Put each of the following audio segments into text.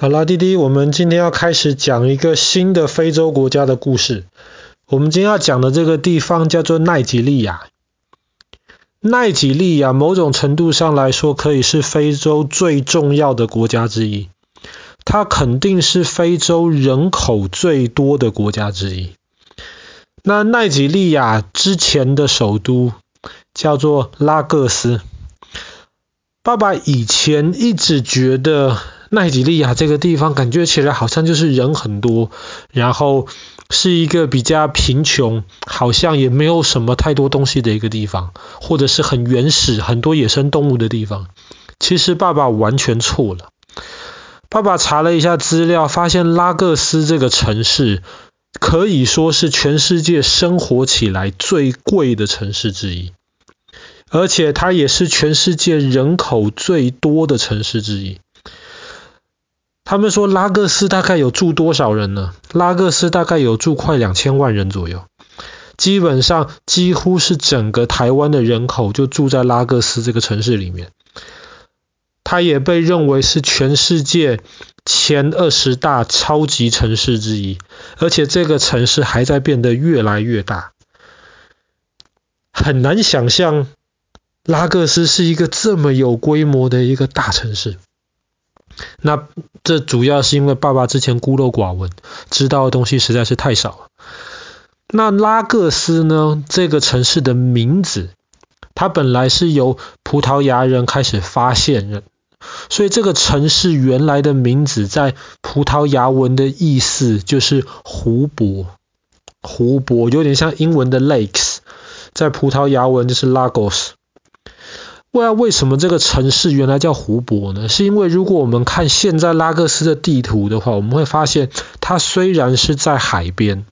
好啦，弟弟，我们今天要开始讲一个新的非洲国家的故事。我们今天要讲的这个地方叫做奈及利亚。奈及利亚某种程度上来说，可以是非洲最重要的国家之一。它肯定是非洲人口最多的国家之一。那奈及利亚之前的首都叫做拉各斯。爸爸以前一直觉得。奈及利亚这个地方感觉起来好像就是人很多，然后是一个比较贫穷，好像也没有什么太多东西的一个地方，或者是很原始、很多野生动物的地方。其实爸爸完全错了。爸爸查了一下资料，发现拉各斯这个城市可以说是全世界生活起来最贵的城市之一，而且它也是全世界人口最多的城市之一。他们说拉各斯大概有住多少人呢？拉各斯大概有住快两千万人左右，基本上几乎是整个台湾的人口就住在拉各斯这个城市里面。它也被认为是全世界前二十大超级城市之一，而且这个城市还在变得越来越大。很难想象拉各斯是一个这么有规模的一个大城市。那这主要是因为爸爸之前孤陋寡闻，知道的东西实在是太少了。那拉各斯呢？这个城市的名字，它本来是由葡萄牙人开始发现的，所以这个城市原来的名字在葡萄牙文的意思就是湖泊，湖泊有点像英文的 lakes，在葡萄牙文就是 lagos。为为什么这个城市原来叫湖泊呢？是因为如果我们看现在拉各斯的地图的话，我们会发现它虽然是在海边，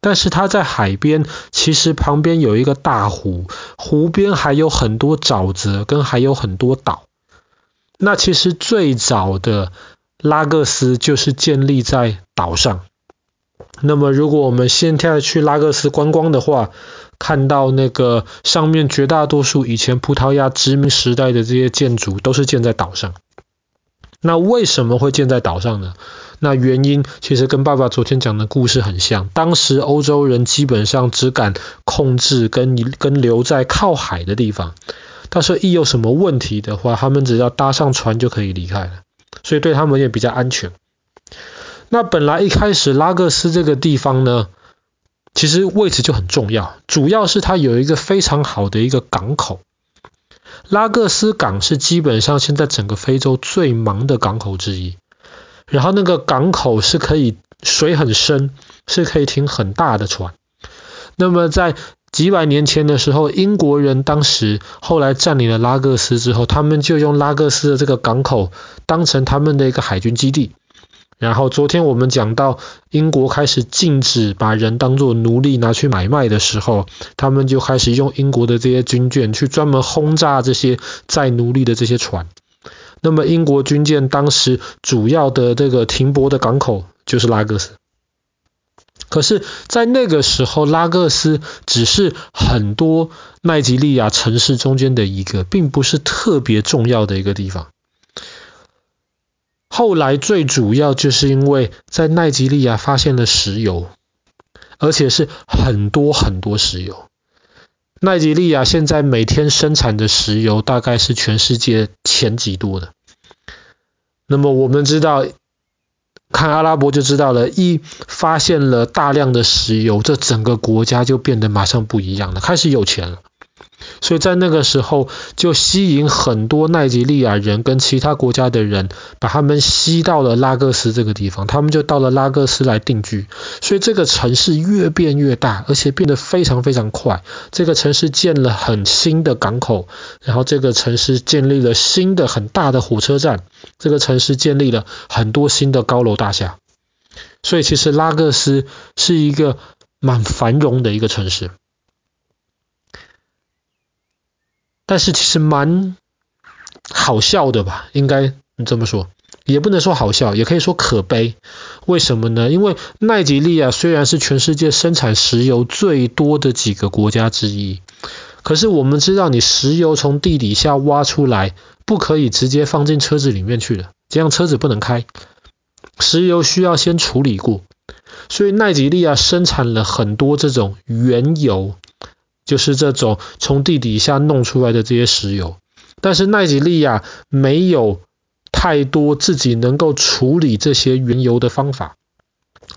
但是它在海边其实旁边有一个大湖，湖边还有很多沼泽，跟还有很多岛。那其实最早的拉各斯就是建立在岛上。那么如果我们现在去拉各斯观光的话，看到那个上面绝大多数以前葡萄牙殖民时代的这些建筑都是建在岛上。那为什么会建在岛上呢？那原因其实跟爸爸昨天讲的故事很像。当时欧洲人基本上只敢控制跟跟留在靠海的地方，到时候一有什么问题的话，他们只要搭上船就可以离开了，所以对他们也比较安全。那本来一开始拉各斯这个地方呢，其实位置就很重要，主要是它有一个非常好的一个港口。拉各斯港是基本上现在整个非洲最忙的港口之一，然后那个港口是可以水很深，是可以停很大的船。那么在几百年前的时候，英国人当时后来占领了拉各斯之后，他们就用拉各斯的这个港口当成他们的一个海军基地。然后昨天我们讲到，英国开始禁止把人当作奴隶拿去买卖的时候，他们就开始用英国的这些军舰去专门轰炸这些载奴隶的这些船。那么英国军舰当时主要的这个停泊的港口就是拉各斯。可是，在那个时候，拉各斯只是很多奈及利亚城市中间的一个，并不是特别重要的一个地方。后来最主要就是因为在奈及利亚发现了石油，而且是很多很多石油。奈及利亚现在每天生产的石油大概是全世界前几多的。那么我们知道，看阿拉伯就知道了，一发现了大量的石油，这整个国家就变得马上不一样了，开始有钱了。所以在那个时候，就吸引很多奈及利亚人跟其他国家的人，把他们吸到了拉各斯这个地方，他们就到了拉各斯来定居。所以这个城市越变越大，而且变得非常非常快。这个城市建了很新的港口，然后这个城市建立了新的很大的火车站，这个城市建立了很多新的高楼大厦。所以其实拉各斯是一个蛮繁荣的一个城市。但是其实蛮好笑的吧，应该这么说，也不能说好笑，也可以说可悲。为什么呢？因为奈及利亚虽然是全世界生产石油最多的几个国家之一，可是我们知道，你石油从地底下挖出来，不可以直接放进车子里面去的，这样车子不能开。石油需要先处理过，所以奈及利亚生产了很多这种原油，就是这种从地底下弄出来的这些石油。但是奈及利亚没有太多自己能够处理这些原油的方法，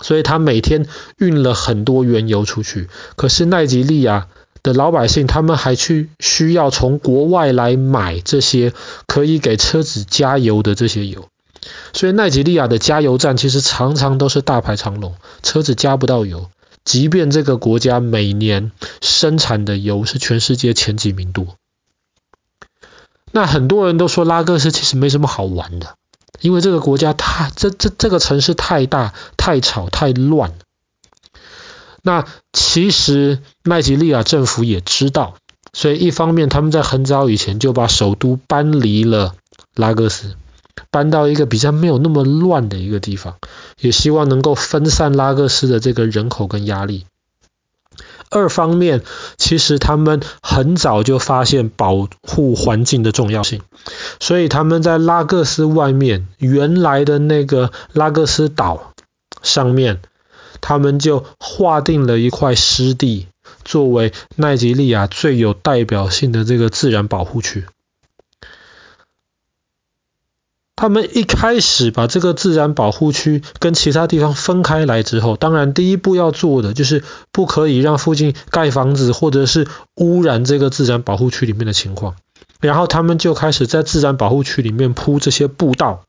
所以他每天运了很多原油出去。可是奈及利亚的老百姓，他们还去需要从国外来买这些可以给车子加油的这些油。所以奈及利亚的加油站其实常常都是大排长龙，车子加不到油。即便这个国家每年生产的油是全世界前几名多。那很多人都说拉各斯其实没什么好玩的，因为这个国家太这这这个城市太大、太吵、太乱。那其实奈吉利亚政府也知道，所以一方面他们在很早以前就把首都搬离了拉各斯。搬到一个比较没有那么乱的一个地方，也希望能够分散拉各斯的这个人口跟压力。二方面，其实他们很早就发现保护环境的重要性，所以他们在拉各斯外面原来的那个拉各斯岛上面，他们就划定了一块湿地，作为奈及利亚最有代表性的这个自然保护区。他们一开始把这个自然保护区跟其他地方分开来之后，当然第一步要做的就是不可以让附近盖房子或者是污染这个自然保护区里面的情况。然后他们就开始在自然保护区里面铺这些步道，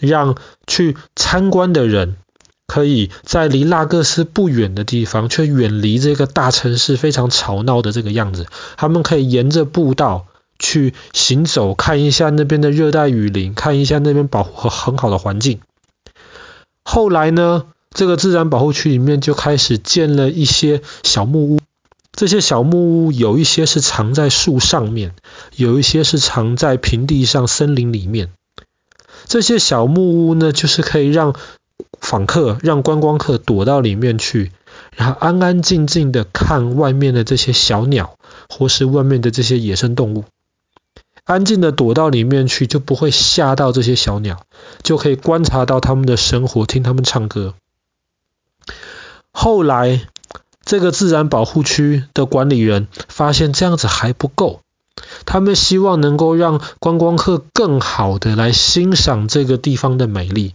让去参观的人可以在离拉各斯不远的地方，却远离这个大城市非常吵闹的这个样子，他们可以沿着步道。去行走，看一下那边的热带雨林，看一下那边保护和很好的环境。后来呢，这个自然保护区里面就开始建了一些小木屋。这些小木屋有一些是藏在树上面，有一些是藏在平地上、森林里面。这些小木屋呢，就是可以让访客、让观光客躲到里面去，然后安安静静的看外面的这些小鸟，或是外面的这些野生动物。安静的躲到里面去，就不会吓到这些小鸟，就可以观察到他们的生活，听他们唱歌。后来，这个自然保护区的管理员发现这样子还不够，他们希望能够让观光客更好的来欣赏这个地方的美丽。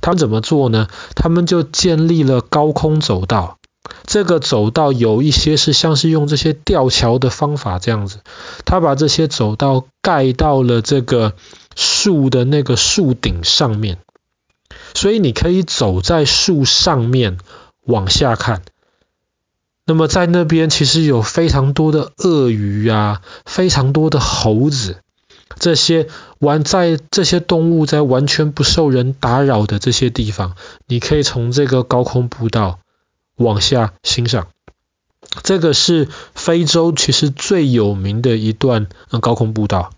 他们怎么做呢？他们就建立了高空走道。这个走道有一些是像是用这些吊桥的方法这样子，他把这些走道盖到了这个树的那个树顶上面，所以你可以走在树上面往下看。那么在那边其实有非常多的鳄鱼啊，非常多的猴子，这些完在这些动物在完全不受人打扰的这些地方，你可以从这个高空步道。往下欣赏，这个是非洲其实最有名的一段高空步道。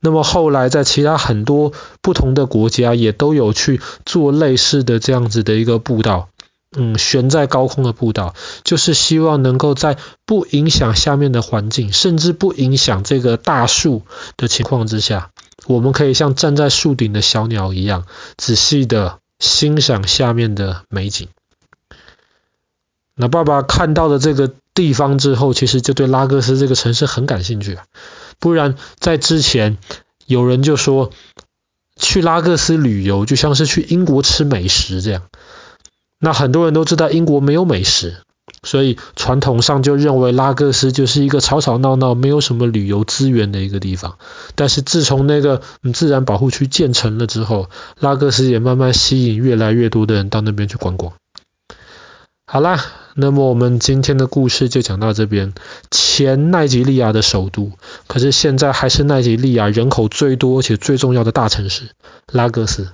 那么后来在其他很多不同的国家也都有去做类似的这样子的一个步道，嗯，悬在高空的步道，就是希望能够在不影响下面的环境，甚至不影响这个大树的情况之下，我们可以像站在树顶的小鸟一样，仔细的欣赏下面的美景。那爸爸看到了这个地方之后，其实就对拉各斯这个城市很感兴趣啊。不然在之前，有人就说去拉各斯旅游就像是去英国吃美食这样。那很多人都知道英国没有美食，所以传统上就认为拉各斯就是一个吵吵闹闹、没有什么旅游资源的一个地方。但是自从那个自然保护区建成了之后，拉各斯也慢慢吸引越来越多的人到那边去观光。好啦。那么我们今天的故事就讲到这边。前奈及利亚的首都，可是现在还是奈及利亚人口最多且最重要的大城市——拉各斯。